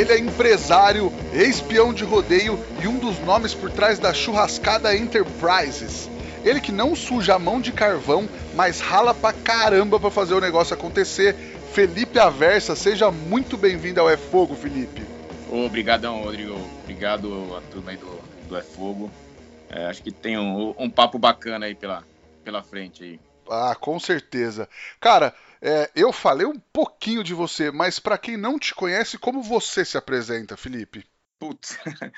Ele é empresário, ex-peão de rodeio e um dos nomes por trás da Churrascada Enterprises. Ele que não suja a mão de carvão, mas rala pra caramba pra fazer o negócio acontecer. Felipe Aversa, seja muito bem-vindo ao É Fogo, Felipe. Obrigadão, Rodrigo. Obrigado a turma aí do, do É Fogo. É, acho que tem um, um, papo bacana aí pela, pela frente aí. Ah, com certeza. Cara, é, eu falei um pouquinho de você, mas para quem não te conhece, como você se apresenta, Felipe? Putz, é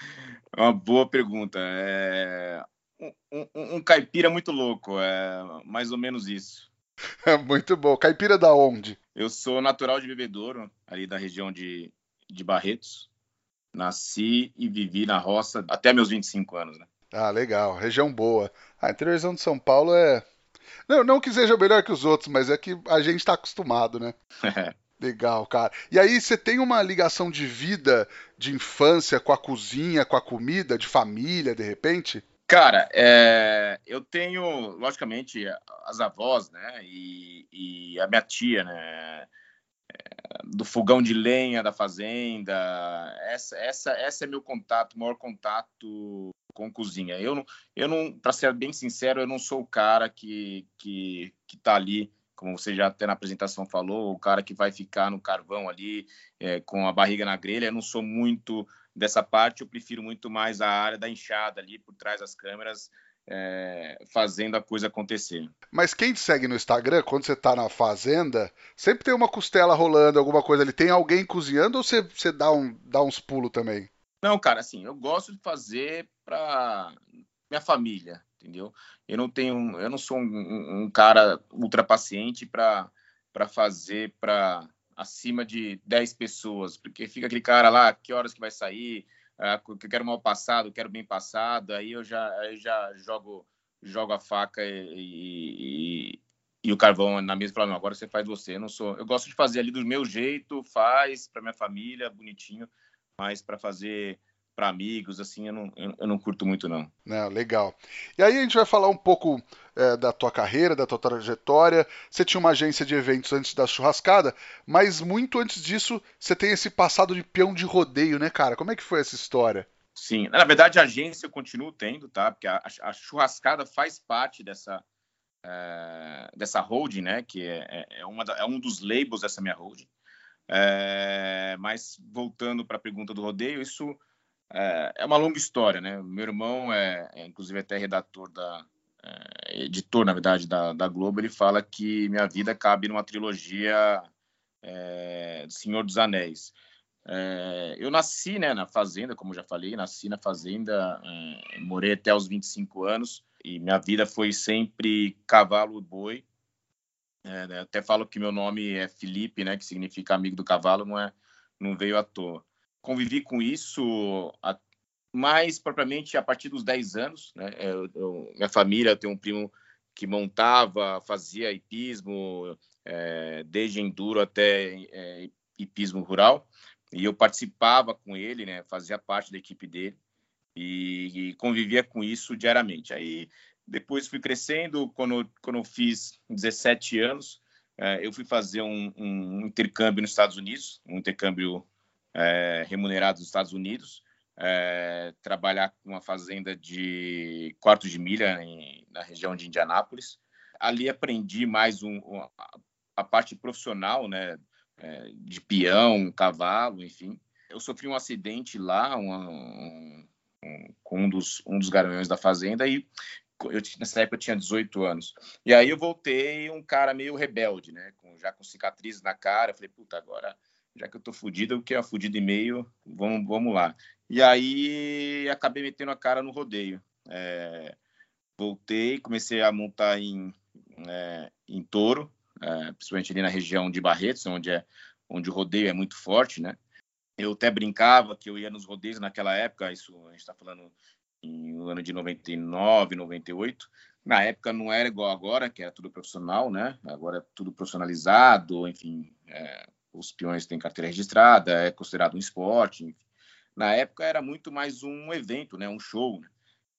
uma boa pergunta. É um, um, um, caipira muito louco, é mais ou menos isso. muito bom. Caipira da onde? Eu sou natural de Bebedouro, ali da região de, de Barretos. Nasci e vivi na roça até meus 25 anos, né? Ah, legal. Região boa. A interiorzão de São Paulo é não, não que seja melhor que os outros, mas é que a gente está acostumado, né? Legal, cara. E aí você tem uma ligação de vida, de infância com a cozinha, com a comida, de família, de repente? Cara, é, eu tenho, logicamente, as avós, né? E, e a minha tia, né? É, do fogão de lenha da fazenda. Essa, essa, essa é meu contato, maior contato com cozinha. Eu não, eu não para ser bem sincero, eu não sou o cara que que que tá ali, como você já até na apresentação falou, o cara que vai ficar no carvão ali é, com a barriga na grelha. Eu não sou muito dessa parte. Eu prefiro muito mais a área da enxada ali por trás das câmeras. É, fazendo a coisa acontecer. Mas quem te segue no Instagram, quando você tá na fazenda, sempre tem uma costela rolando, alguma coisa ali. Tem alguém cozinhando ou você, você dá, um, dá uns pulos também? Não, cara, assim, eu gosto de fazer para minha família, entendeu? Eu não tenho, eu não sou um, um cara ultra paciente para para fazer para acima de 10 pessoas, porque fica aquele cara lá, que horas que vai sair, uh, eu quero mal passado, quero bem passado, aí eu já, aí já jogo jogo a faca e, e, e o carvão na mesa e falo, não, agora você faz você, eu não sou, eu gosto de fazer ali do meu jeito, faz para minha família, bonitinho, mas para fazer para amigos, assim, eu não, eu, não curto muito, não. Não, legal. E aí a gente vai falar um pouco é, da tua carreira, da tua trajetória. Você tinha uma agência de eventos antes da churrascada, mas muito antes disso, você tem esse passado de peão de rodeio, né, cara? Como é que foi essa história? Sim, na verdade a agência eu continuo tendo, tá? Porque a, a churrascada faz parte dessa, é, dessa holding, né? Que é, é, é uma da, é um dos labels dessa minha holding. É, mas voltando para a pergunta do rodeio, isso é, é, uma longa história, né? Meu irmão é, é inclusive até redator da é, editor, na verdade, da, da, Globo. Ele fala que minha vida cabe numa trilogia é, Senhor dos Anéis. É, eu nasci, né, na fazenda, como já falei, nasci na fazenda, morei até os 25 anos e minha vida foi sempre cavalo e boi. É, né, até falo que meu nome é Felipe, né, que significa amigo do cavalo, não é, não veio à toa. Convivi com isso a, mais propriamente a partir dos 10 anos, né? Eu, eu, minha família, eu tenho um primo que montava, fazia hipismo, é, desde enduro até é, hipismo rural, e eu participava com ele, né? Fazia parte da equipe dele e, e convivia com isso diariamente. Aí depois fui crescendo, quando, quando eu fiz 17 anos, é, eu fui fazer um, um, intercâmbio nos Estados Unidos, um intercâmbio é, remunerado nos Estados Unidos, é, trabalhar com uma fazenda de quarto de milha em, na região de Indianápolis. Ali aprendi mais um, um, a parte profissional, né, é, de peão, cavalo, enfim. Eu sofri um acidente lá, um, com um dos, um dos garanhões da fazenda e eu, nessa época eu tinha 18 anos. E aí eu voltei um cara meio rebelde, né? Com, já com cicatrizes na cara. Eu falei, puta, agora, já que eu tô fudido, eu quero fudido e meio, vamos, vamos lá. E aí acabei metendo a cara no rodeio. É, voltei, comecei a montar em, é, em touro, é, principalmente ali na região de Barretos, onde, é, onde o rodeio é muito forte, né? eu até brincava que eu ia nos rodeios naquela época, isso a gente está falando no ano de 99, 98. Na época não era igual agora, que era tudo profissional, né? Agora é tudo profissionalizado, enfim, é, os peões têm carteira registrada, é considerado um esporte. Enfim. Na época era muito mais um evento, né? Um show. Né?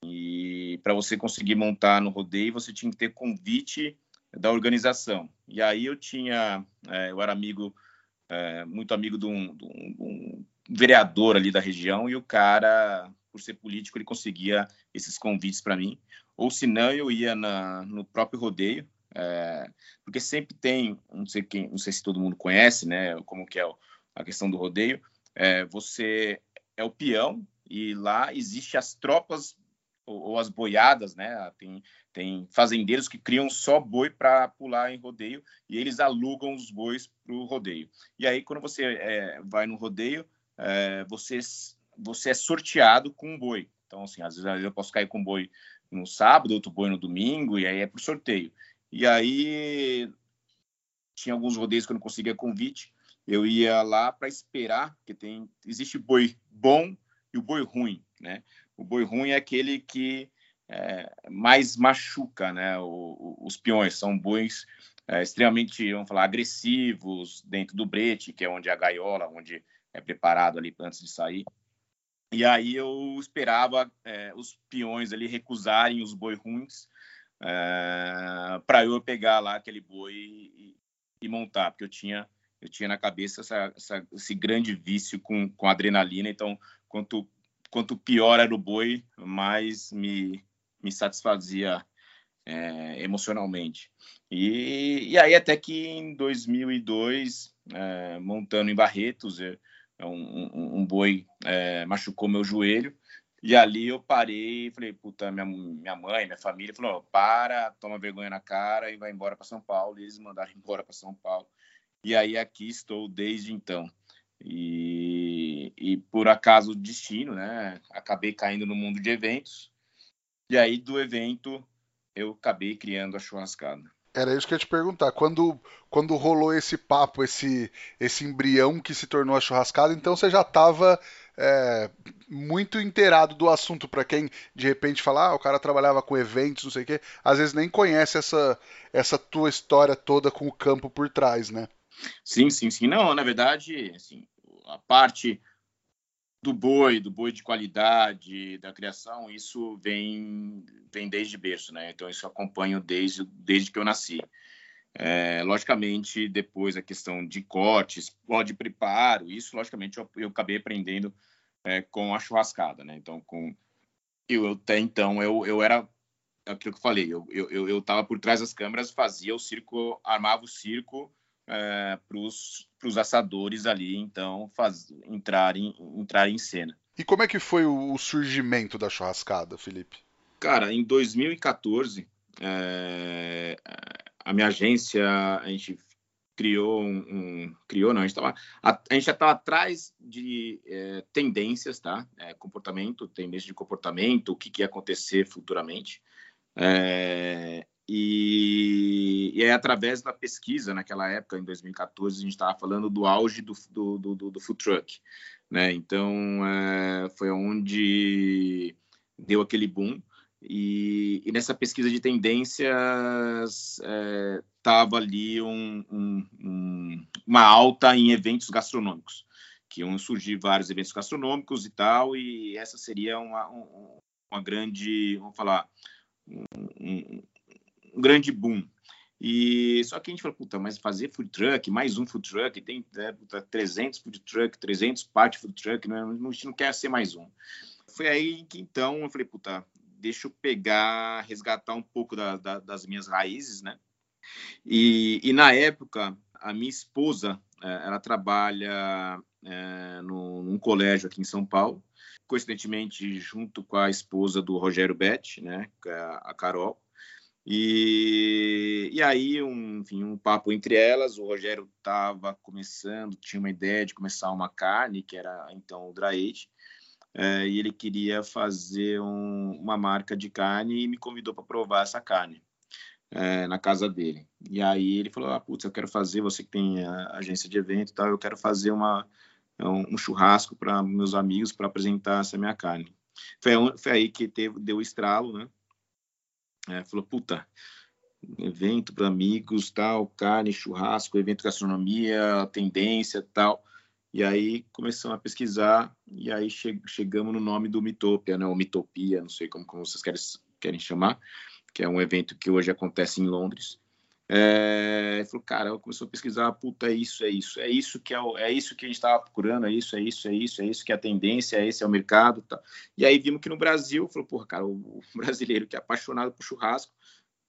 E para você conseguir montar no rodeio, você tinha que ter convite da organização. E aí eu tinha, é, eu era amigo, é, muito amigo de um, de, um, um, vereador ali da região e o cara, por ser político, ele conseguia esses convites para mim. Ou se não, eu ia na, no próprio rodeio, é, porque sempre tem, não sei quem, não sei se todo mundo conhece, né? Como que é a questão do rodeio. É, você é o peão e lá existe as tropas ou, ou, as boiadas, né? Tem, tem fazendeiros que criam só boi para pular em rodeio e eles alugam os bois para o rodeio. E aí, quando você é, vai no rodeio, você, você é sorteado com um boi. Então, assim, às vezes eu posso cair com um boi no sábado, outro boi no domingo, e aí é por sorteio. E aí tinha alguns rodeios que eu não conseguia convite, eu ia lá para esperar, porque tem existe boi bom e o boi ruim, né? O boi ruim é aquele que é, mais machuca, né? O, os peões são bois é, extremamente, vamos falar, agressivos dentro do brete, que é onde a gaiola, onde é preparado ali antes de sair. E aí eu esperava é, os peões ali recusarem os boi ruins é, para eu pegar lá aquele boi e, e, montar, porque eu tinha eu tinha na cabeça essa, essa, esse grande vício com, com adrenalina. Então, quanto quanto pior era o boi, mais me, me satisfazia é, emocionalmente. E, e aí até que em 2002, é, montando em Barretos, eu, um, um, um, boi é, machucou meu joelho e ali eu parei e falei, puta, minha, minha mãe, minha família falou, para, toma vergonha na cara e vai embora para São Paulo. E eles mandaram embora para São Paulo. E aí aqui estou desde então. E, e por acaso destino, né? Acabei caindo no mundo de eventos. E aí do evento eu acabei criando a churrascada. Era isso que eu ia te perguntar. Quando, quando rolou esse papo, esse, esse embrião que se tornou a churrascada, então você já estava é, muito inteirado do assunto. Para quem de repente fala, ah, o cara trabalhava com eventos, não sei o quê, às vezes nem conhece essa, essa tua história toda com o campo por trás, né? Sim, sim, sim. Não, na verdade, assim, a parte do boi, do boi de qualidade, da criação, isso vem, vem desde berço, né? Então, isso eu acompanho desde, desde que eu nasci. É, logicamente, depois a questão de cortes, pode preparo, isso, logicamente, eu, eu acabei aprendendo é, com a churrascada, né? Então, com eu, eu até então, eu, eu era aquilo que eu falei, eu, eu, eu tava por trás das câmeras, fazia o circo, armava o circo, é, para os assadores ali, então, faz, entrarem, entrar em cena. E como é que foi o, o surgimento da churrascada, Felipe? Cara, em 2014, é, a minha agência, a gente criou um, um criou não, a gente, tava, a, a gente já estava atrás de é, tendências, tá? É, comportamento, tendência de comportamento, o que, que ia acontecer futuramente. É, e, e é através da pesquisa, naquela época, em 2014, a gente estava falando do auge do, do, do, do food truck. Né? Então, é, foi onde deu aquele boom. E, e nessa pesquisa de tendências estava é, ali um, um, um, uma alta em eventos gastronômicos, que iam surgir vários eventos gastronômicos e tal, e essa seria uma, uma grande, vamos falar, um, um grande boom. E só que a gente falou, puta, mas fazer food truck, mais um food truck, tem é, puta, 300 food truck, 300 parte food truck, né? a gente não quer ser mais um. Foi aí que então eu falei, puta, deixa eu pegar, resgatar um pouco da, da, das minhas raízes, né? E, e, na época, a minha esposa, é, ela trabalha é, no, num colégio aqui em São Paulo, coincidentemente junto com a esposa do Rogério Betti, né, é a Carol. E, e aí, um, enfim, um papo entre elas. O Rogério estava começando, tinha uma ideia de começar uma carne, que era então o Draete, é, e ele queria fazer um, uma marca de carne e me convidou para provar essa carne é, na casa dele. E aí ele falou: ah, putz, eu quero fazer, você que tem agência de evento e tal, eu quero fazer uma, um, um churrasco para meus amigos para apresentar essa minha carne. Foi, foi aí que teve, deu o estralo, né? É, falou, puta, evento para amigos, tal, carne, churrasco, evento gastronomia, tendência, tal. E aí começamos a pesquisar e aí che chegamos no nome do Mitopia, né? Ou Mitopia, não sei como, como vocês querem, querem chamar, que é um evento que hoje acontece em Londres. É, falou, cara, começou a pesquisar, puta, é isso, é isso, é isso que é, o, é isso que a gente estava procurando, é isso, é isso, é isso, é isso que é a tendência, é esse é o mercado, tá. E aí vimos que no Brasil, falou, porra, cara, o, o brasileiro que é apaixonado por churrasco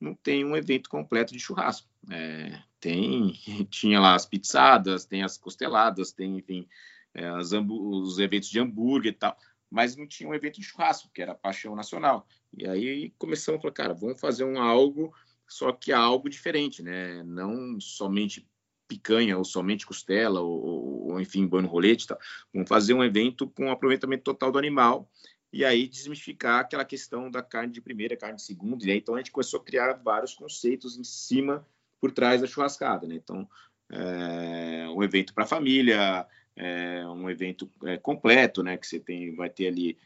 não tem um evento completo de churrasco. É, tem, tinha lá as pizzadas, tem as costeladas, tem, enfim, é, os eventos de hambúrguer e tal, mas não tinha um evento de churrasco, que era a paixão nacional. E aí começamos a falar, cara, vamos fazer um algo, só que algo diferente, né? Não somente picanha ou somente costela ou, ou enfim, no rolete, tal. Vamos fazer um evento com aproveitamento total do animal e aí desmistificar aquela questão da carne de primeira, carne de segunda, aí, então a gente começou a criar vários conceitos em cima, por trás da churrascada, né? Então, é, um evento para família, é, um evento é, completo, né? Que você tem, vai ter ali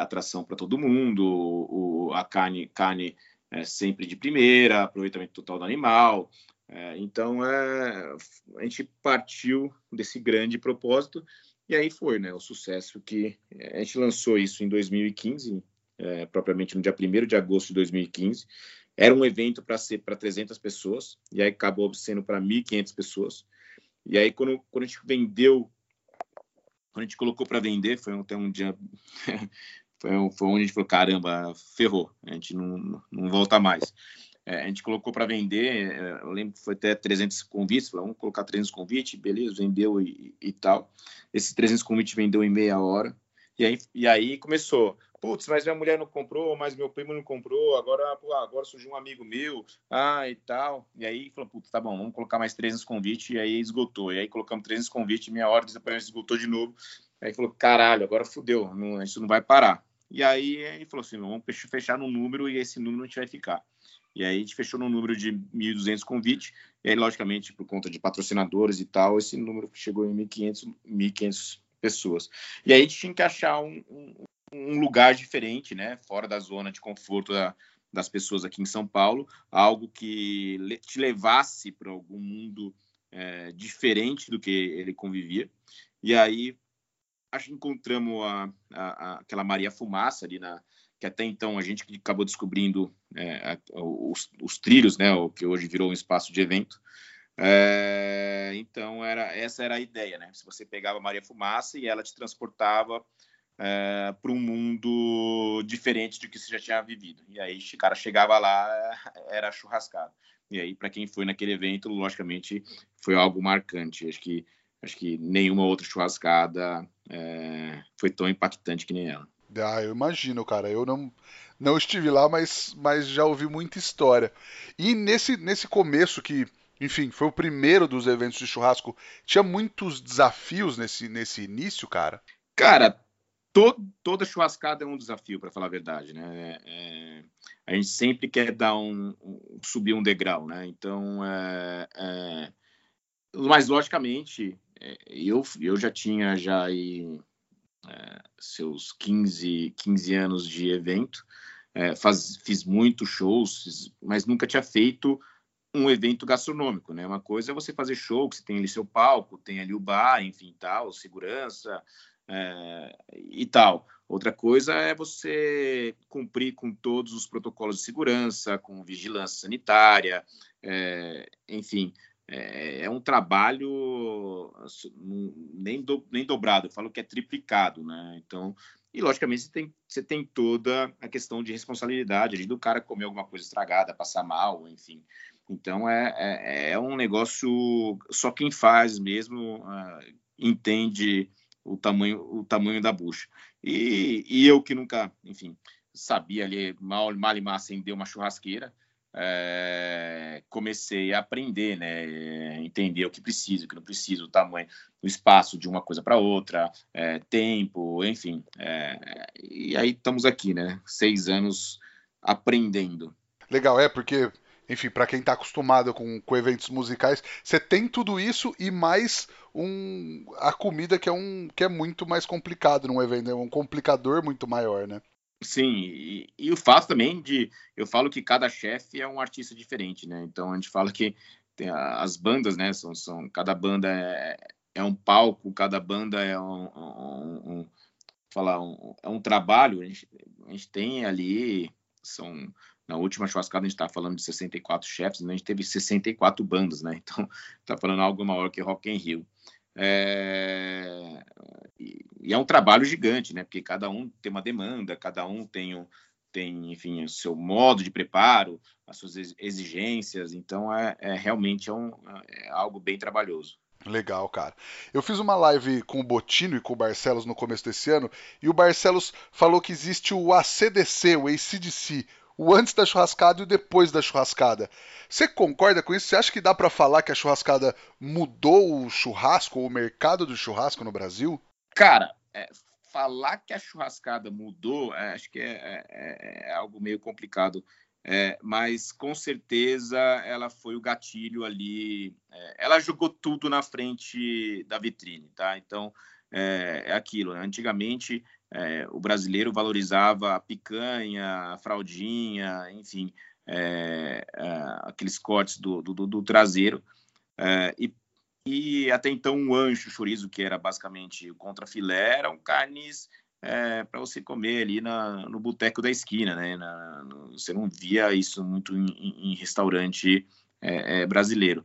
atração para todo mundo, o, a carne, carne é, sempre de primeira, aproveitamento total do animal. É, então, a gente partiu desse grande propósito e aí foi, né, o sucesso que a gente lançou isso em 2015, é, propriamente no dia 1 de agosto de 2015. Era um evento para ser para 300 pessoas, e aí acabou sendo para 1.500 pessoas. E aí, quando, quando a gente vendeu, quando a gente colocou para vender, foi até um dia. Foi, foi onde a gente falou: caramba, ferrou, a gente não, não volta mais. É, a gente colocou para vender, é, eu lembro que foi até 300 convites, falou, vamos colocar 300 convites, beleza, vendeu e, e tal. Esses 300 convites vendeu em meia hora. E aí, e aí começou, putz, mas minha mulher não comprou, mas meu primo não comprou, agora, pô, agora surgiu um amigo meu, ah, e tal. E aí falou, putz, tá bom, vamos colocar mais 300 convites, e aí esgotou. E aí colocamos 300 convites, minha hora desapareceu, esgotou de novo. Aí falou, caralho, agora fudeu, não, isso não vai parar. E aí ele falou assim, vamos fechar no número e esse número a gente vai ficar. E aí a gente fechou no número de 1.200 convites, e aí, logicamente, por conta de patrocinadores e tal, esse número chegou em 1.500, 1.500 pessoas. E aí a gente tinha que achar um, um, um lugar diferente, né, fora da zona de conforto da, das pessoas aqui em São Paulo, algo que te levasse para algum mundo é, diferente do que ele convivia. E aí acho que encontramos a, a, a, aquela Maria Fumaça ali na, que até então a gente acabou descobrindo é, os, os, trilhos, né, o que hoje virou um espaço de evento. É, então era essa era a ideia, né? Se você pegava Maria Fumaça e ela te transportava é, para um mundo diferente do que você já tinha vivido. E aí o cara chegava lá era churrascado. E aí para quem foi naquele evento, logicamente foi algo marcante. Acho que acho que nenhuma outra churrascada é, foi tão impactante que nem ela. Ah, eu imagino, cara. Eu não, não estive lá, mas, mas já ouvi muita história. E nesse, nesse começo que, enfim, foi o primeiro dos eventos de churrasco, tinha muitos desafios nesse, nesse início, cara? Cara, to, toda churrascada é um desafio, para falar a verdade, né? É, a gente sempre quer dar um, um, subir um degrau, né? Então, é, é, mas logicamente, eu, eu já tinha já aí é, seus 15, 15 anos de evento, é, faz, fiz muitos shows, mas nunca tinha feito um evento gastronômico, né? Uma coisa é você fazer show, que você tem ali seu palco, tem ali o bar, enfim, tal, segurança é, e tal. Outra coisa é você cumprir com todos os protocolos de segurança, com vigilância sanitária, é, enfim, é, é um trabalho assim, nem, do, nem dobrado, eu falo que é triplicado, né? Então, e logicamente você tem, você tem toda a questão de responsabilidade do cara comer alguma coisa estragada, passar mal, enfim. Então é, é, é um negócio só quem faz mesmo uh, entende o tamanho o tamanho da bucha. E, e eu que nunca, enfim, sabia ali mal mal e mal acender uma churrasqueira, é, comecei a aprender, né, entender o que preciso, o que não preciso, o tamanho, o espaço de uma coisa para outra, é, tempo, enfim. É, e aí estamos aqui, né, seis anos aprendendo. Legal, é porque enfim, para quem está acostumado com, com eventos musicais, você tem tudo isso e mais um a comida que é um que é muito mais complicado num evento, é um complicador muito maior, né? Sim, e, e, o fato também de eu falo que cada chefe é um artista diferente, né? Então a gente fala que as bandas, né? São, são cada banda é, é um palco, cada banda é um, um, um falar um, é um trabalho. A gente, a gente tem ali são na última churrascada a gente está falando de 64 chefes, né? a gente teve 64 bandas, né? Então está falando algo maior que Rock in Rio. É... E, é um trabalho gigante, né? Porque cada um tem uma demanda, cada um tem, um, tem enfim, o seu modo de preparo, as suas exigências. Então é, é realmente é, um, é algo bem trabalhoso. Legal, cara. Eu fiz uma live com o Botino e com o Barcelos no começo desse ano, e o Barcelos falou que existe o ACDC, o ACDC, o antes da churrascada e o depois da churrascada. Você concorda com isso? Você acha que dá para falar que a churrascada mudou o churrasco, ou o mercado do churrasco no Brasil? Cara, é, falar que a churrascada mudou, é, acho que é, é, é algo meio complicado. É, mas com certeza ela foi o gatilho ali. É, ela jogou tudo na frente da vitrine, tá? Então é, é aquilo. Né? Antigamente é, o brasileiro valorizava a picanha, a fraldinha, enfim, é, é, aqueles cortes do, do, do traseiro. e, e até então o ancho, o chorizo, que era basicamente o contrafilé, eram carnes é, para você comer ali na, no boteco da esquina, né? Na, no, você não via isso muito em, em restaurante é, é, brasileiro.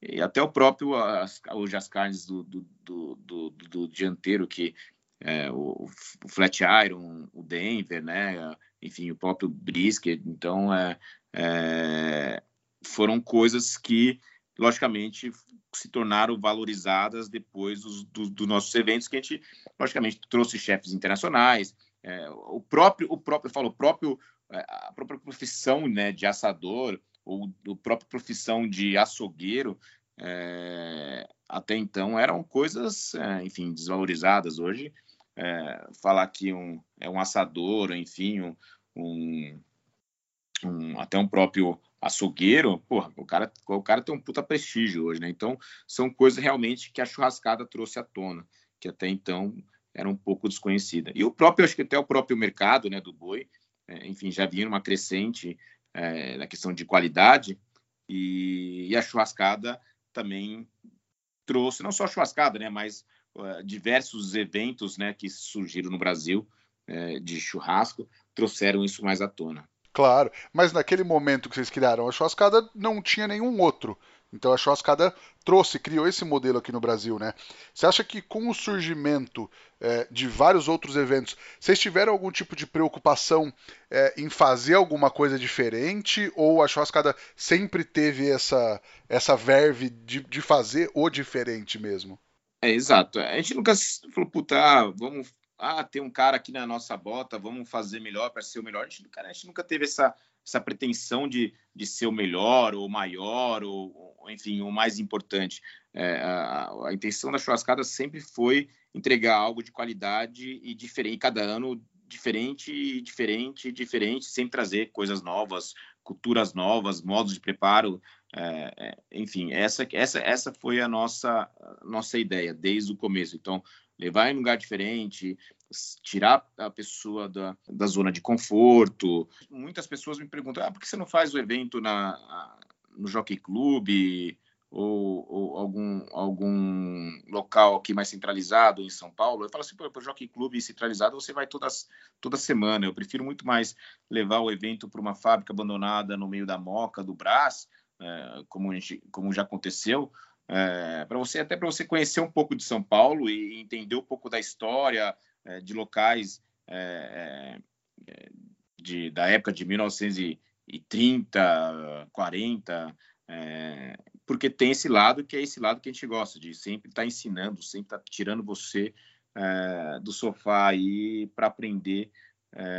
E até o próprio, as, hoje as carnes do, do, do, do, dianteiro, que é, o, o, Flat Iron, o Denver, né? Enfim, o próprio brisket. Então, é, é, foram coisas que, logicamente, se tornaram valorizadas depois dos, dos, dos, nossos eventos, que a gente, logicamente, trouxe chefes internacionais, é, o próprio, o próprio, eu falo, o próprio, é, a própria profissão né, de assador, ou a própria profissão de açougueiro, é, até então eram coisas, é, enfim, desvalorizadas. Hoje, é, falar que um, é um assador, enfim, um, um, um até um próprio açougueiro, porra, o cara, o cara tem um puta prestígio hoje, né? Então, são coisas realmente que a churrascada trouxe à tona, que até então era um pouco desconhecida. E o próprio, acho que até o próprio mercado, né, do boi, é, enfim, já vinha uma crescente é, na questão de qualidade, e, e, a churrascada também trouxe, não só a churrascada, né, mas uh, diversos eventos, né, que surgiram no Brasil uh, de churrasco, trouxeram isso mais à tona. Claro, mas naquele momento que vocês criaram a churrascada, não tinha nenhum outro. Então a churrascada trouxe, criou esse modelo aqui no Brasil, né? Você acha que com o surgimento é, de vários outros eventos, vocês tiveram algum tipo de preocupação é, em fazer alguma coisa diferente? Ou a churrascada sempre teve essa, essa verve de, de fazer o diferente mesmo? É, exato. A gente nunca falou, puta, ah, vamos ah, tem um cara aqui na nossa bota, vamos fazer melhor para ser o melhor. A gente, cara, a gente nunca teve essa, essa pretensão de, de ser o melhor, ou maior, ou, ou enfim, o mais importante. É, a, a, intenção da churrascada sempre foi entregar algo de qualidade e diferente, cada ano diferente, diferente, diferente, sempre trazer coisas novas, culturas novas, modos de preparo. É, é, enfim, essa, essa, essa foi a nossa, nossa ideia desde o começo. Então, levar em um lugar diferente, tirar a pessoa da, da zona de conforto. Muitas pessoas me perguntam: ah, por que você não faz o evento na, no Jockey Club ou, ou, algum, algum local aqui mais centralizado em São Paulo? Eu falo assim: para o Jockey Club centralizado você vai todas, toda semana. Eu prefiro muito mais levar o evento para uma fábrica abandonada no meio da Moca, do Brás, é, como, como já aconteceu é, para você até para você conhecer um pouco de São Paulo e entender um pouco da história é, de locais é, é de, da época de 1930, 40, é, porque tem esse lado que é esse lado que a gente gosta de sempre estar tá ensinando, sempre estar tá tirando você é, do sofá aí para aprender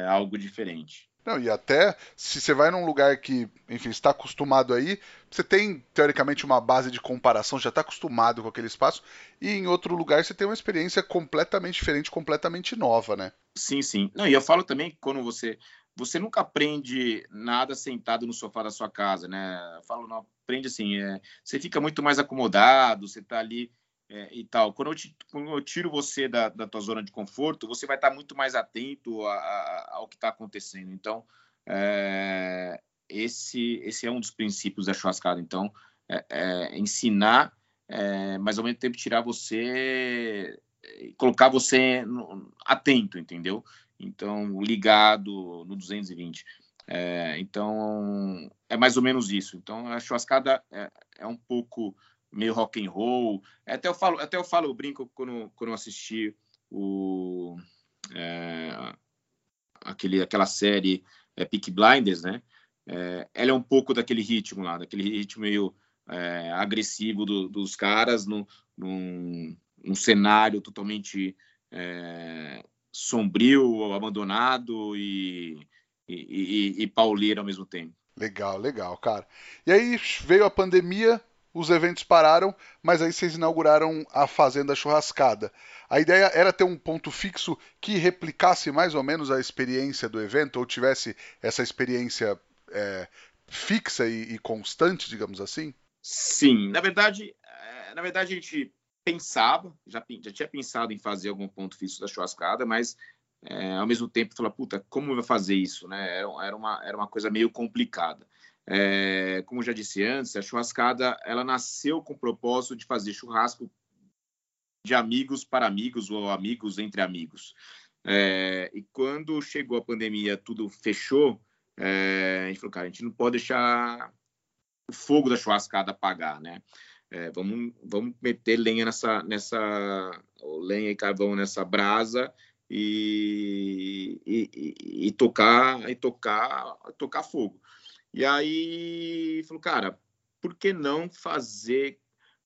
algo diferente. Não, e até se você vai num lugar que, enfim, está acostumado aí, você tem teoricamente uma base de comparação, já está acostumado com aquele espaço, e em outro lugar você tem uma experiência completamente diferente, completamente nova, né? Sim, sim. Não, e eu falo também que quando você você nunca aprende nada sentado no sofá da sua casa, né? Eu falo, não, aprende assim, é, você fica muito mais acomodado, você está ali é, e tal. Quando eu, te, quando eu, tiro você da, da tua zona de conforto, você vai estar muito mais atento a, a, ao que está acontecendo. Então, é, esse, esse é um dos princípios da churrascada. Então, é, é ensinar, é, mas ao mesmo tempo tirar você, colocar você no, atento, entendeu? Então, ligado no 220. É, então, é mais ou menos isso. Então, a churrascada é, é um pouco meio rock and roll. É, até eu falo, até eu falo, eu brinco quando, quando eu assisti o é, aquele, aquela série é, Peak Blinders, né? É, ela é um pouco daquele ritmo lá, daquele ritmo meio é, agressivo do, dos caras no, num, num cenário totalmente é, sombrio, abandonado e, e, e, e pauleiro ao mesmo tempo. Legal, legal, cara. E aí veio a pandemia, os eventos pararam, mas aí vocês inauguraram a Fazenda Churrascada. A ideia era ter um ponto fixo que replicasse mais ou menos a experiência do evento, ou tivesse essa experiência é, fixa e, e, constante, digamos assim? Sim, na verdade, é, na verdade a gente pensava, já, já tinha pensado em fazer algum ponto fixo da churrascada, mas é, ao mesmo tempo falar, puta, como vai fazer isso, né? Era, era, uma, era uma coisa meio complicada. É, como já disse antes, a churrascada ela nasceu com o propósito de fazer churrasco de amigos para amigos ou amigos entre amigos. É, e quando chegou a pandemia, tudo fechou. É, a gente falou, cara, a gente não pode deixar o fogo da churrascada apagar, né? É, vamos, vamos meter lenha nessa, nessa lenha e carvão nessa brasa e, e, e, e tocar e tocar tocar fogo. E aí falou, cara, por que não fazer?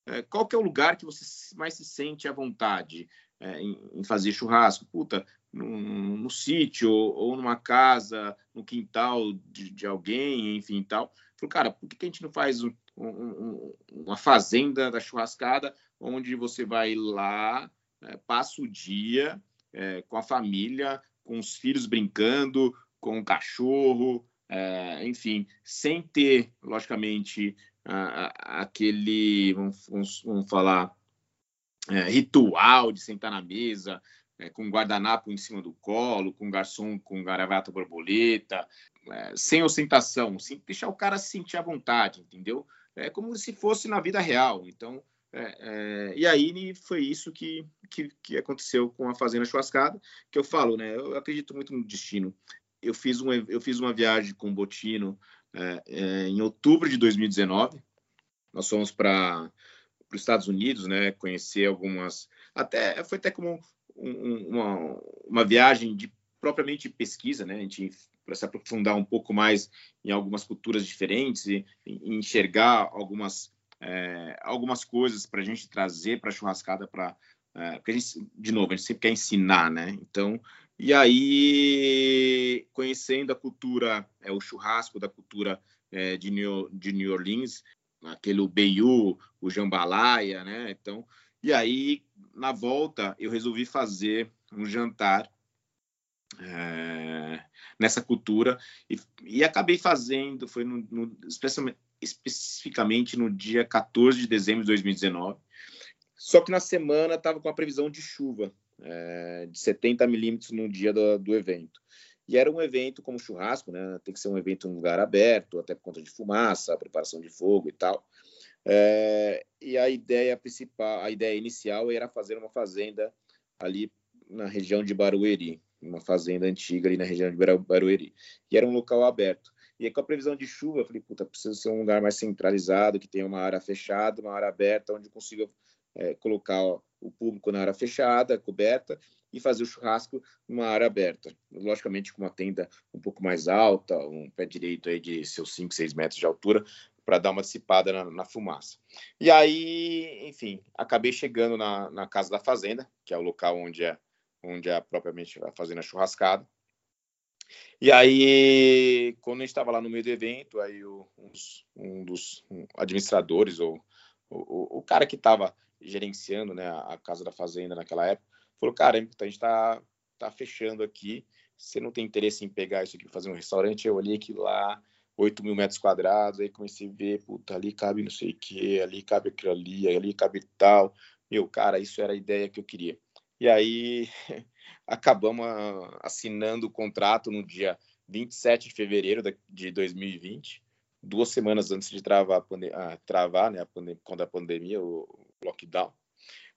É, qual que é o lugar que você mais se sente à vontade é, em, fazer churrasco? Puta, no, no sítio ou, numa casa, no quintal de, de alguém, enfim, tal. Falou, cara, por que, a gente não faz um, um, uma fazenda da churrascada, onde você vai lá, é, passa o dia é, com a família, com os filhos brincando, com o cachorro, é, enfim, sem ter, logicamente, a, a, aquele, vamos, vamos, vamos falar, é, ritual de sentar na mesa, é, com guardanapo em cima do colo, com garçom com gravata borboleta, é, sem ostentação, sem deixar o cara se sentir à vontade, entendeu? É como se fosse na vida real. Então, é, é, e aí foi isso que, que, que, aconteceu com a Fazenda Churrascada, que eu falo, né? Eu acredito muito no destino eu fiz, eu fiz uma viagem com o Botino é, é, em outubro de 2019. Nós fomos para os Estados Unidos, né? Conhecer algumas. Até foi até como um, uma, uma viagem de propriamente pesquisa, né? A gente para se aprofundar um pouco mais em algumas culturas diferentes e, e enxergar algumas é, algumas coisas para a gente trazer para a churrascada para é, porque a gente, de novo, a gente sempre quer ensinar, né? Então, e aí, conhecendo a cultura, é, o churrasco da cultura é, de, New, de New Orleans, aquele Beiu, o jambalaya, né? Então, e aí, na volta, eu resolvi fazer um jantar é, nessa cultura e, e, acabei fazendo, foi no, no, especificamente no dia 14 de dezembro de 2019. Só que na semana estava com a previsão de chuva é, de 70 milímetros no dia do, do, evento. E era um evento como churrasco, né? Tem que ser um evento em um lugar aberto, até por conta de fumaça, preparação de fogo e tal. É, e a ideia principal, a ideia inicial era fazer uma fazenda ali na região de Barueri, uma fazenda antiga ali na região de Barueri. E era um local aberto. E aí, com a previsão de chuva, eu falei, puta, precisa ser um lugar mais centralizado, que tenha uma área fechada, uma área aberta, onde consiga é, colocar o público na área fechada, coberta, e fazer o churrasco numa área aberta. Logicamente, com uma tenda um pouco mais alta, um pé direito aí de seus 5, 6 metros de altura, para dar uma dissipada na, na, fumaça. E aí, enfim, acabei chegando na, na, casa da fazenda, que é o local onde é, onde é propriamente a fazenda churrascada. E aí, quando a gente estava lá no meio do evento, aí o, uns, um dos administradores ou o, o, o cara que estava gerenciando né, a casa da fazenda naquela época, falou, cara, a gente está tá fechando aqui, você não tem interesse em pegar isso aqui fazer um restaurante? Eu olhei aquilo lá, 8 mil metros quadrados, aí comecei a ver, puta, ali cabe não sei o que, ali cabe aquilo ali, ali cabe tal. Meu, cara, isso era a ideia que eu queria. E aí acabamos ah, assinando o contrato no dia 27 de fevereiro de 2020, duas semanas antes de travar, a ah, travar né, a quando a pandemia, o lockdown.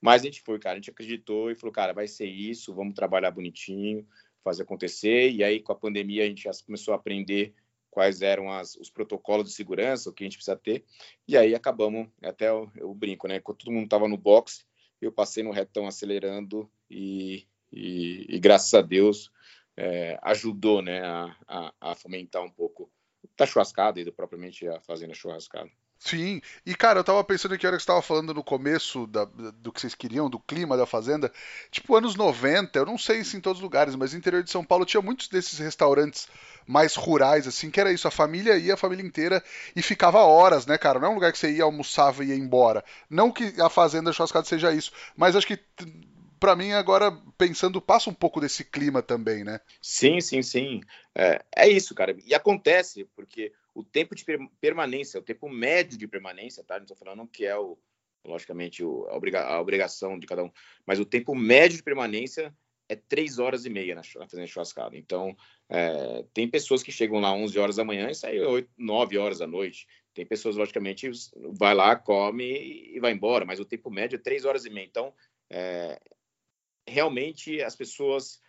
Mas a gente foi, cara, a gente acreditou e falou, cara, vai ser isso, vamos trabalhar bonitinho, fazer acontecer. E aí, com a pandemia, a gente já começou a aprender quais eram as, os protocolos de segurança, o que a gente precisa ter. E aí acabamos, até eu, eu brinco, né? Quando todo mundo estava no box, eu passei no retão acelerando e, e, e graças a Deus é, ajudou, né, a, a, a, fomentar um pouco da churrascada e do, propriamente a fazenda churrascada. Sim, e cara, eu tava pensando aqui, a hora que você tava falando no começo da, do que vocês queriam, do clima da fazenda, tipo anos 90, eu não sei se em todos os lugares, mas no interior de São Paulo tinha muitos desses restaurantes mais rurais, assim, que era isso, a família ia, a família inteira, e ficava horas, né, cara? Não é um lugar que você ia, almoçava e ia embora. Não que a fazenda churrascada seja isso, mas acho que para mim agora pensando passa um pouco desse clima também, né? Sim, sim, sim. É, é isso, cara. E acontece porque o tempo de permanência, o tempo médio de permanência, tá? Não estou falando que é o, logicamente, o, a, obriga a, obrigação de cada um, mas o tempo médio de permanência é três horas e meia na, na fazenda churrascada. Então, é, tem pessoas que chegam lá 11 horas da manhã e saem 8, 9 horas da noite. Tem pessoas, logicamente, vai lá, come e vai embora, mas o tempo médio é três horas e meia. Então, é, realmente as pessoas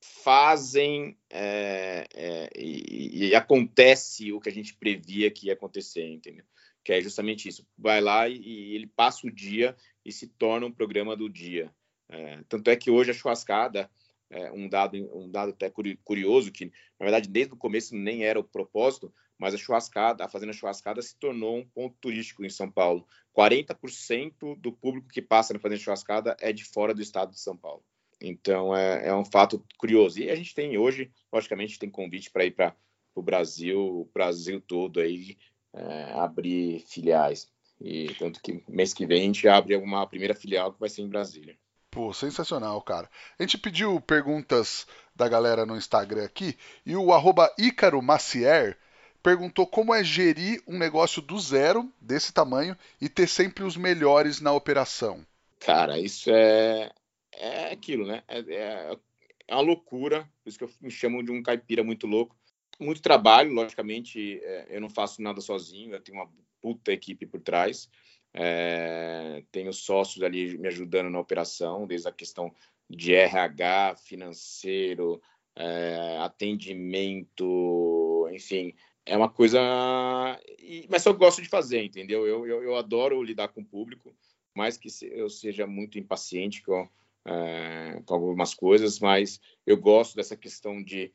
fazem é, é, e, e, acontece o que a gente previa que ia acontecer, entendeu? Que é justamente isso. Vai lá e, e ele passa o dia e se torna um programa do dia. É, tanto é que hoje a churrascada, é, um dado um dado até curioso que na verdade desde o começo nem era o propósito, mas a churrascada, a fazenda churrascada se tornou um ponto turístico em São Paulo. 40% do público que passa na fazenda churrascada é de fora do estado de São Paulo. Então é, é um fato curioso. E a gente tem hoje, logicamente, tem convite para ir para o Brasil, o Brasil todo aí, é, abrir filiais. E tanto que mês que vem a gente abre uma primeira filial que vai ser em Brasília. Pô, sensacional, cara. A gente pediu perguntas da galera no Instagram aqui e o arroba Ícaro Macier perguntou como é gerir um negócio do zero, desse tamanho, e ter sempre os melhores na operação. Cara, isso é, é aquilo, né? É, é, é uma loucura, por isso que eu me chamo de um caipira muito louco. Muito trabalho, logicamente, é, eu não faço nada sozinho, eu tenho uma puta equipe por trás. É, tenho sócios ali me ajudando na operação, desde a questão de RH, financeiro, é, atendimento, enfim, é uma coisa. Mas eu gosto de fazer, entendeu? Eu, eu, eu adoro lidar com o público, mais que eu seja muito impaciente com, é, com algumas coisas, mas eu gosto dessa questão de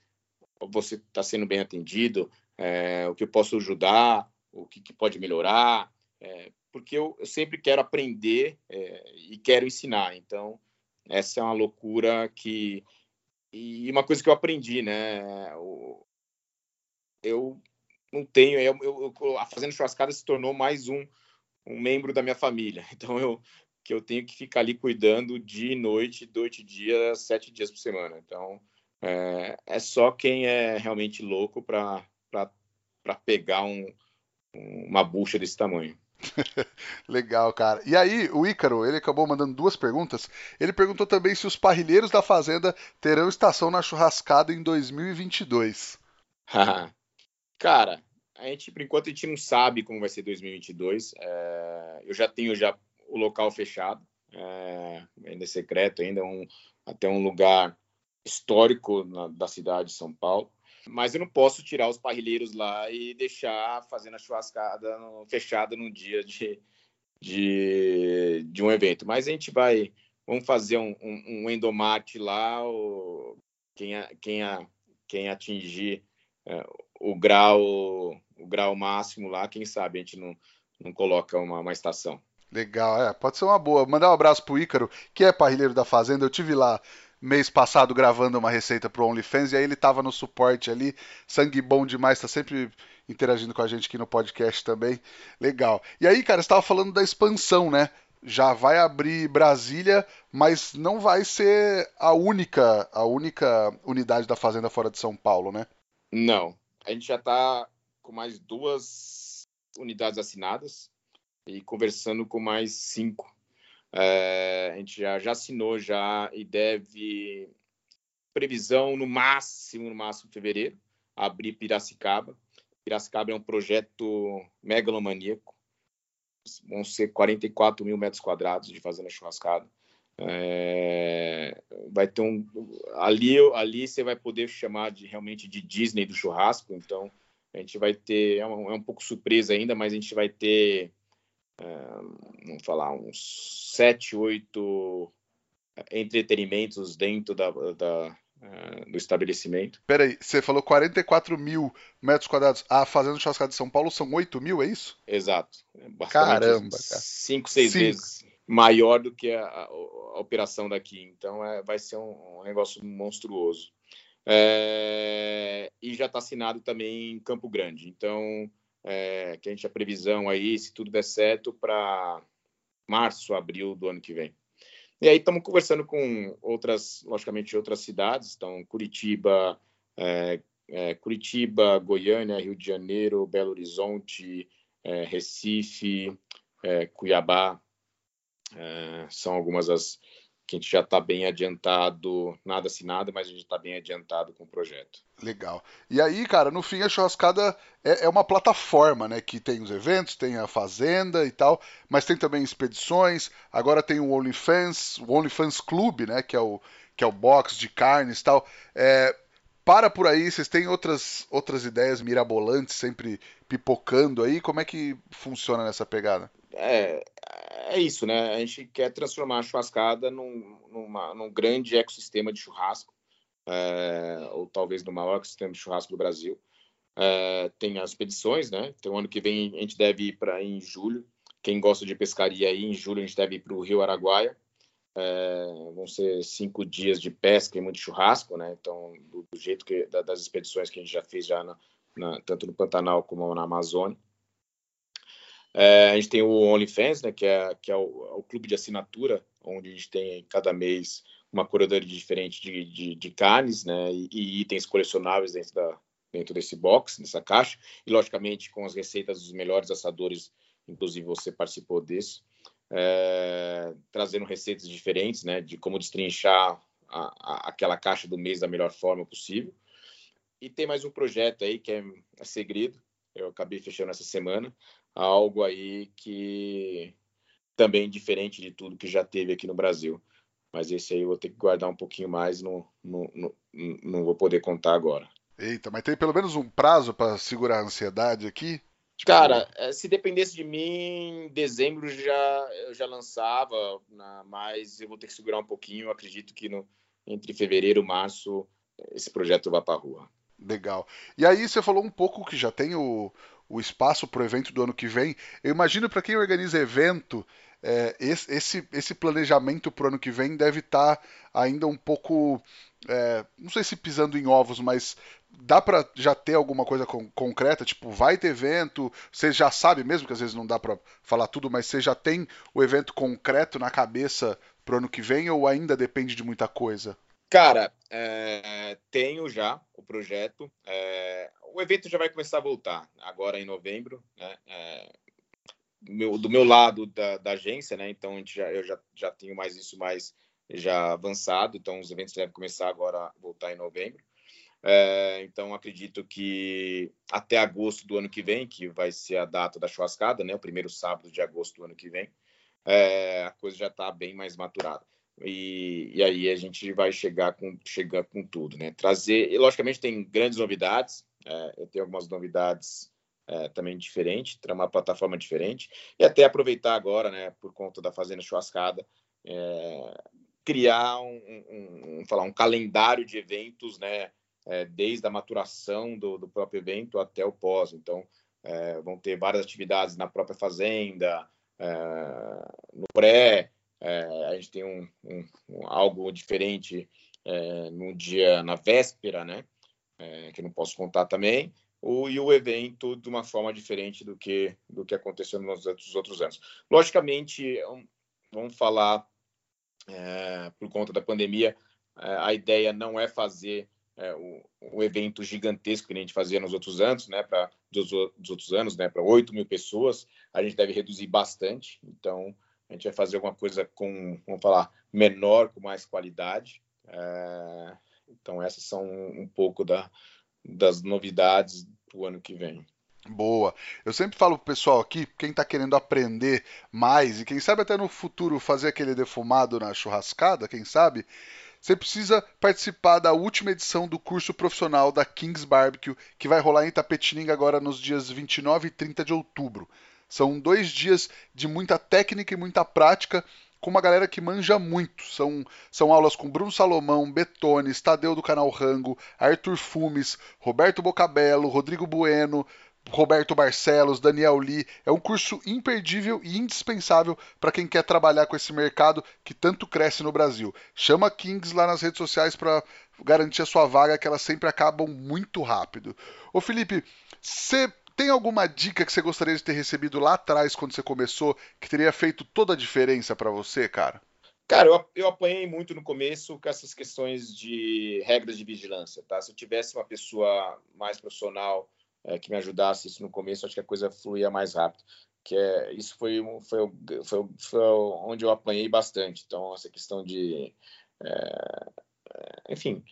você estar tá sendo bem atendido, é, o que eu posso ajudar, o que, que pode melhorar, é, porque eu, eu, sempre quero aprender e quero ensinar. Então, essa é uma loucura que. E uma coisa que eu aprendi, né? Eu não tenho. Eu, eu, a Fazenda Churrascada se tornou mais um, um membro da minha família. Então, eu, que eu tenho que ficar ali cuidando dia e noite, noite e dia, sete dias por semana. Então, é, é só quem é realmente louco para pegar um, uma bucha desse tamanho. Legal, cara. E aí, o Ícaro, ele acabou mandando duas perguntas. Ele perguntou também se os parrilheiros da Fazenda terão estação na churrascada em 2022. cara, a gente, por enquanto, a gente não sabe como vai ser 2022. É, eu já tenho já o local fechado, é, ainda é secreto, ainda é um, até um lugar histórico na, da cidade de São Paulo. Mas eu não posso tirar os parrilheiros lá e deixar fazendo a churrascada fechada num dia de, de, de, um evento. Mas a gente vai, vamos fazer um, um, um endomate lá, o, quem, a, quem, a, quem atingir é, o grau o grau máximo lá, quem sabe a gente não, não coloca uma, uma estação. Legal, é, pode ser uma boa. Mandar um abraço pro Ícaro, que é parrilheiro da Fazenda. Eu tive lá mês passado gravando uma receita pro OnlyFans e aí ele tava no suporte ali, sangue bom demais, tá sempre interagindo com a gente aqui no podcast também. Legal. E aí, cara, você falando da expansão, né? já vai abrir Brasília, mas não vai ser a única, a única unidade da fazenda fora de São Paulo, né? Não. A gente já está com mais duas unidades assinadas e conversando com mais cinco. É, a gente já, já assinou já e deve previsão no máximo, no máximo fevereiro, abrir Piracicaba. Piracicaba é um projeto megalomaníaco. Vão ser 44 mil metros quadrados de fazenda churrascada. É, vai ter um ali ali você vai poder chamar de realmente de Disney do churrasco então a gente vai ter é um, é um pouco surpresa ainda mas a gente vai ter vamos falar uns sete oito entretenimentos dentro da, da é, do estabelecimento. Peraí, você falou 44 mil metros quadrados. A Fazenda Churrascada de São Paulo são 8 mil, é isso? Exato. Caramba, cara. 5, 6 vezes maior do que a, a, a operação daqui. Então, é, vai ser um, um negócio monstruoso. É, e já está assinado também em Campo Grande. Então, é, que a gente a previsão aí, se tudo der certo, para março, abril do ano que vem. E aí estamos conversando com outras, logicamente, outras cidades, então Curitiba, é, é, Curitiba, Goiânia, Rio de Janeiro, Belo Horizonte, é, Recife, é, Cuiabá, é, são algumas das que a gente já está bem adiantado, nada assinado, mas a gente está bem adiantado com o projeto. Legal. E aí, cara, no fim a churrascada é, é, uma plataforma, né? Que tem os eventos, tem a fazenda e tal, mas tem também expedições. Agora tem o OnlyFans, o OnlyFans Club, né? Que é o, que é o box de carnes e tal. É, para por aí, vocês têm outras, outras ideias mirabolantes sempre pipocando aí? Como é que funciona nessa pegada? É, é isso, né? A gente quer transformar a churrascada num, numa, num grande ecossistema de churrasco, é, ou talvez no maior ecossistema de churrasco do Brasil. É, tem as expedições, né? Então, ano que vem a gente deve ir para em julho. Quem gosta de pescaria aí, em julho a gente deve ir para o Rio Araguaia. É, vão ser cinco dias de pesca e muito churrasco, né? Então, do, do jeito que das expedições que a gente já fez já na, na, tanto no Pantanal como na Amazônia. É, a gente tem o OnlyFans, né, que é, que é o, é o, clube de assinatura, onde a gente tem cada mês uma curadoria diferente de, de, de carnes né, e, e, itens colecionáveis dentro, da, dentro desse box, nessa caixa, e logicamente com as receitas dos melhores assadores, inclusive você participou desse, é, trazendo receitas diferentes né, de como destrinchar a, a, aquela caixa do mês da melhor forma possível. E tem mais um projeto aí que é, é segredo, eu acabei fechando essa semana, algo aí que também diferente de tudo que já teve aqui no Brasil. Mas esse aí eu vou ter que guardar um pouquinho mais, não, não, não, não vou poder contar agora. Eita, mas tem pelo menos um prazo para segurar a ansiedade aqui? Tipo... Cara, eh, se dependesse de mim, em dezembro já, eu já lançava, mas eu vou ter que segurar um pouquinho. Eu acredito que no, entre fevereiro e março esse projeto vá para a rua. Legal. E aí você falou um pouco que já tem o, o espaço para o evento do ano que vem. Eu imagino para quem organiza evento, é, esse, esse planejamento para o ano que vem deve estar tá ainda um pouco, é, não sei se pisando em ovos, mas dá para já ter alguma coisa com, concreta? Tipo, vai ter evento, você já sabe mesmo que às vezes não dá para falar tudo, mas você já tem o evento concreto na cabeça para o ano que vem ou ainda depende de muita coisa? Cara, é, tenho já o projeto. É, o evento já vai começar a voltar agora em novembro, né? É, do, meu, do meu lado da, da, agência, né? Então a gente já, eu já, já tenho mais isso mais já avançado. Então os eventos devem começar agora a voltar em novembro. É, então acredito que até agosto do ano que vem, que vai ser a data da churrascada, né? O primeiro sábado de agosto do ano que vem, é, a coisa já está bem mais maturada. E, e, aí a gente vai chegar com, chegar com tudo, né? Trazer, e logicamente tem grandes novidades, é, eu tenho algumas novidades é, também diferentes, uma plataforma diferente, e até aproveitar agora, né, por conta da Fazenda Churrascada, é, criar um, um, um, falar, um calendário de eventos, né, é, desde a maturação do, do, próprio evento até o pós. Então, é, vão ter várias atividades na própria fazenda, é, no pré, a gente tem um, algo diferente no dia, na véspera, né, é, que não posso contar também, o, e o evento de uma forma diferente do que do que aconteceu nos outros, outros anos. Logicamente, vamos falar, é, por conta da pandemia, é, a ideia não é fazer é, o, o, evento gigantesco que a gente fazia nos outros anos, né, para dos, dos, outros anos, né, para 8 mil pessoas, a gente deve reduzir bastante. Então, a gente vai fazer alguma coisa com, vamos falar, menor, com mais qualidade. É, então, essas são um pouco da, das novidades do ano que vem. Boa. Eu sempre falo pro pessoal aqui, quem está querendo aprender mais e quem sabe até no futuro fazer aquele defumado na churrascada, quem sabe, você precisa participar da última edição do curso profissional da Kings Barbecue, que vai rolar em Tapetininga agora nos dias 29 e 30 de outubro. São dois dias de muita técnica e muita prática com uma galera que manja muito. São, são aulas com Bruno Salomão, Betones, Tadeu do canal Rango, Arthur Fumes, Roberto Bocabello, Rodrigo Bueno, Roberto Barcelos, Daniel Lee. É um curso imperdível e indispensável para quem quer trabalhar com esse mercado que tanto cresce no Brasil. Chama Kings lá nas redes sociais para garantir a sua vaga, que elas sempre acabam muito rápido. Ô Felipe, você tem alguma dica que você gostaria de ter recebido lá atrás quando você começou que teria feito toda a diferença para você, cara? Cara, eu, eu apanhei muito no começo com essas questões de regras de vigilância, tá? Se eu tivesse uma pessoa mais profissional é, que me ajudasse isso no começo, acho que a coisa fluía mais rápido. Que é, isso foi, foi, foi, foi onde eu apanhei bastante. Então, essa questão de, é, enfim,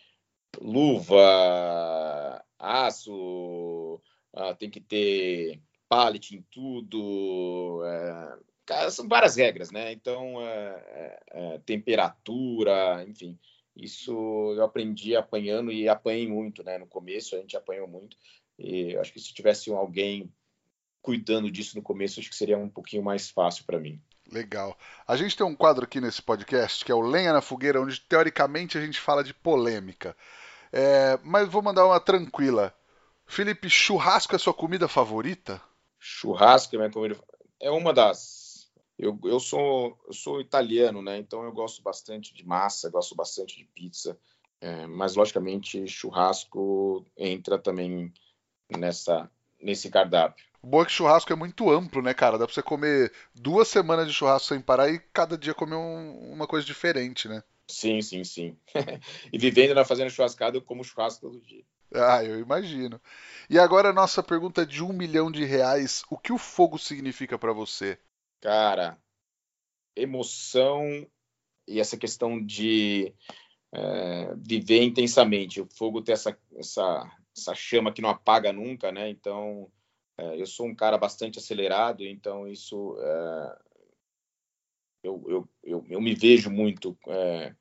luva, aço, ah, tem que ter pallet em tudo. É, são várias regras, né? Então, é, é, temperatura, enfim, isso eu aprendi apanhando e apanhei muito, né? No começo a gente apanhou muito. E acho que se tivesse alguém cuidando disso no começo, acho que seria um pouquinho mais fácil para mim. Legal. A gente tem um quadro aqui nesse podcast que é o Lenha na Fogueira, onde teoricamente a gente fala de polêmica. É, mas vou mandar uma tranquila. Felipe, churrasco é sua comida favorita? Churrasco é minha comida é uma das. Eu, eu sou eu sou italiano, né? Então eu gosto bastante de massa, gosto bastante de pizza, é, mas logicamente churrasco entra também nessa nesse cardápio. O bom é que churrasco é muito amplo, né, cara? Dá pra você comer duas semanas de churrasco sem parar e cada dia comer um, uma coisa diferente, né? Sim, sim, sim. e vivendo na fazenda churrascada, eu como churrasco todo dia. Ah, eu imagino. E agora a nossa pergunta de um milhão de reais. O que o fogo significa para você? Cara, emoção e essa questão de é, viver intensamente. O fogo tem essa, essa, essa chama que não apaga nunca, né? Então, é, eu sou um cara bastante acelerado, então isso é, eu, eu, eu, eu, me vejo muito é,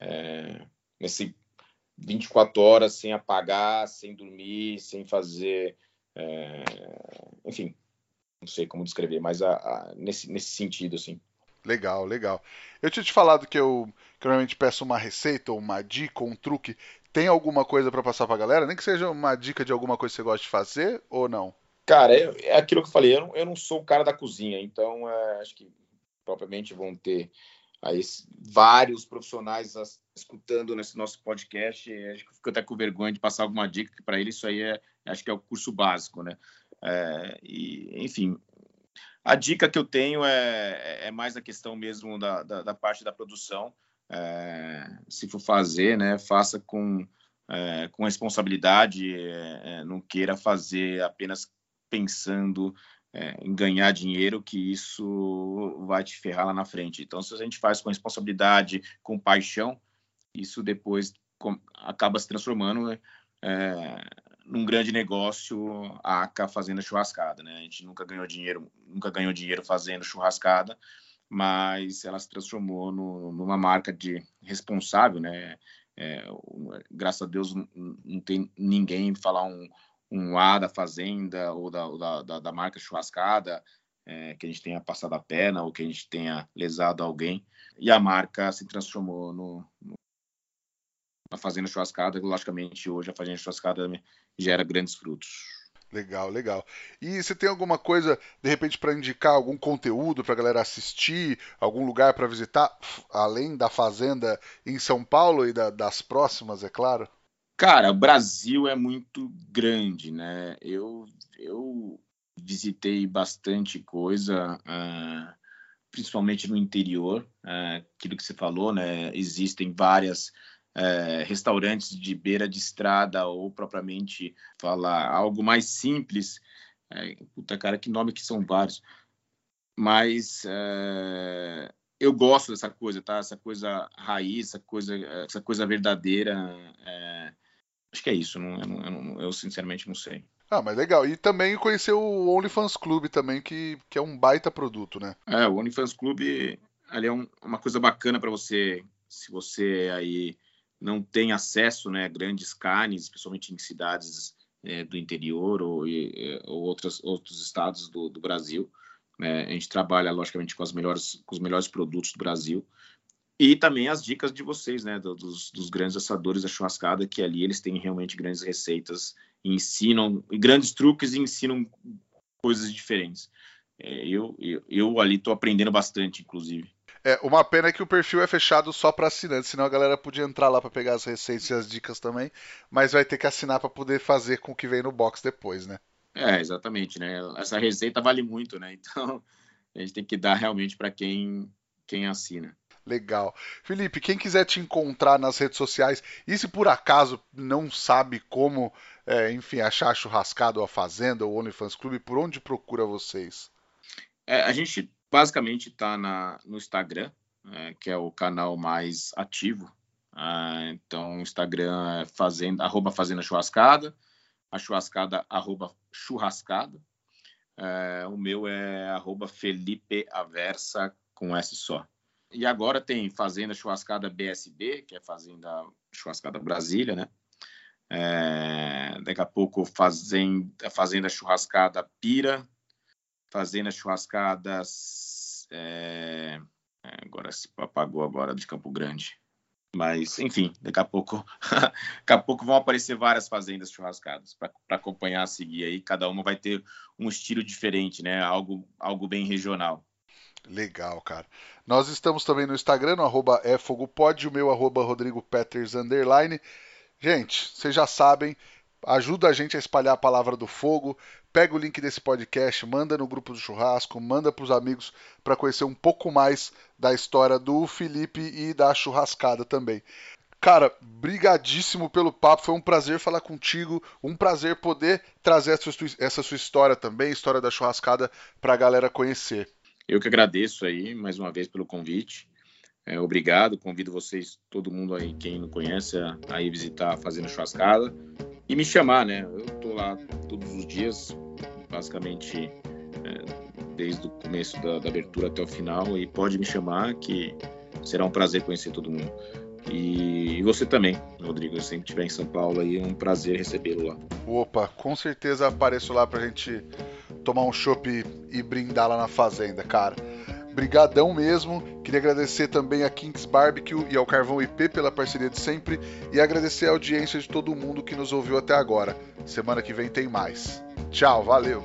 é, nesse 24 horas sem apagar, sem dormir, sem fazer, é, enfim, não sei como descrever, mas a, a, nesse, nesse sentido, assim. Legal, legal. Eu tinha te falado que eu, que eu normalmente peço uma receita, ou uma dica, ou um truque. Tem alguma coisa para passar para a galera? Nem que seja uma dica de alguma coisa que você gosta de fazer ou não? Cara, é, é aquilo que eu falei. Eu não, eu não, sou o cara da cozinha, então é, acho que propriamente vão ter aí vários profissionais escutando nesse nosso podcast. Acho que fico até com vergonha de passar alguma dica, que para ele isso aí é, acho que é o curso básico, né? É, e, enfim, a dica que eu tenho é, é mais a questão mesmo da, da, da parte da produção. É, se for fazer, né, faça com, é, com responsabilidade, é, é, não queira fazer apenas pensando é, ganhar dinheiro, que isso vai te ferrar lá na frente. Então, se a gente faz com responsabilidade, com paixão, isso depois acaba se transformando num grande negócio a ACA fazendo churrascada, né? A gente nunca ganhou dinheiro, nunca ganhou dinheiro fazendo churrascada, mas ela se transformou no, numa marca de responsável, né? É, graças a Deus não tem ninguém falar um, um A da fazenda ou da, da, da marca churrascada é, que a gente tenha passado a perna ou que a gente tenha lesado alguém e a marca se transformou no, no na fazenda churrascada. Logicamente, hoje a fazenda churrascada gera grandes frutos. Legal, legal. E você tem alguma coisa, de repente, para indicar algum conteúdo para a galera assistir, algum lugar para visitar, além da fazenda em São Paulo e da, das próximas, é claro? Cara, o Brasil é muito grande, né? Eu, eu visitei bastante coisa. Uh, principalmente no interior, é, aquilo que você falou, né? Existem várias é, restaurantes de beira de estrada ou propriamente falar algo mais simples. É, puta cara, que nome que são vários. Mas é, eu gosto dessa coisa, tá? Essa coisa raiz, essa coisa, essa coisa verdadeira. Acho que é isso. Não, eu, não, eu, sinceramente não sei. Ah, mas legal. E também conhecer o OnlyFans Club também, que, que é um baita produto, né? É, o OnlyFans Club ali é um, uma coisa bacana para você, se você aí não tem acesso né, a grandes carnes, especialmente em cidades é, do interior ou, e, ou outros, outros estados do, do Brasil. É, a gente trabalha, logicamente, com, melhores, com os melhores produtos do Brasil. E também as dicas de vocês, né, dos, dos, grandes assadores da churrascada, que ali eles têm realmente grandes receitas, ensinam, e grandes truques e ensinam coisas diferentes. É, eu, eu, eu ali estou aprendendo bastante, inclusive. É, uma pena é que o perfil é fechado só para assinantes, senão a galera podia entrar lá para pegar as receitas e as dicas também, mas vai ter que assinar para poder fazer com o que vem no box depois, né? É, exatamente, né? Essa receita vale muito, né? Então, a gente tem que dar realmente para quem quem assina. Legal. Felipe, quem quiser te encontrar nas redes sociais e se por acaso não sabe como, é, enfim, achar churrascado ou a Fazenda ou OnlyFans Clube, por onde procura vocês? É, a gente basicamente está no Instagram, é, que é o canal mais ativo. Ah, então, o Instagram é fazenda, arroba Fazenda Churrascada, a churrascada, arroba churrascada. É, o meu é arroba Felipe Aversa, com S só. E agora tem Fazenda Churrascada BSB, que é Fazenda Churrascada Brasília, né? É, daqui a pouco Fazenda, Fazenda Churrascada Pira, Fazenda Churrascadas. É, é, agora se apagou agora de Campo Grande. Mas, enfim, daqui a pouco, daqui a pouco vão aparecer várias fazendas churrascadas para acompanhar, seguir aí. Cada uma vai ter um estilo diferente, né? Algo, algo bem regional. Legal, cara. Nós estamos também no Instagram, no arroba o meu arroba Rodrigo Peters, underline. Gente, vocês já sabem, ajuda a gente a espalhar a palavra do fogo. Pega o link desse podcast, manda no grupo do churrasco, manda para os amigos para conhecer um pouco mais da história do Felipe e da churrascada também. Cara, brigadíssimo pelo papo, foi um prazer falar contigo, um prazer poder trazer essa sua história também, história da churrascada, para a galera conhecer. Eu que agradeço aí mais uma vez pelo convite. É, obrigado, convido vocês, todo mundo aí, quem não conhece, a ir visitar a Fazenda Churrascada e me chamar, né? Eu tô lá todos os dias, basicamente é, desde o começo da, da, abertura até o final, e pode me chamar que será um prazer conhecer todo mundo. E, você também, Rodrigo, se estiver em São Paulo aí, é um prazer recebê-lo lá. Opa, com certeza apareço lá pra gente tomar um chopp e brindar lá na fazenda, cara. Brigadão mesmo. Queria agradecer também a Kings Barbecue e ao Carvão IP pela parceria de sempre e agradecer a audiência de todo mundo que nos ouviu até agora. Semana que vem tem mais. Tchau, valeu.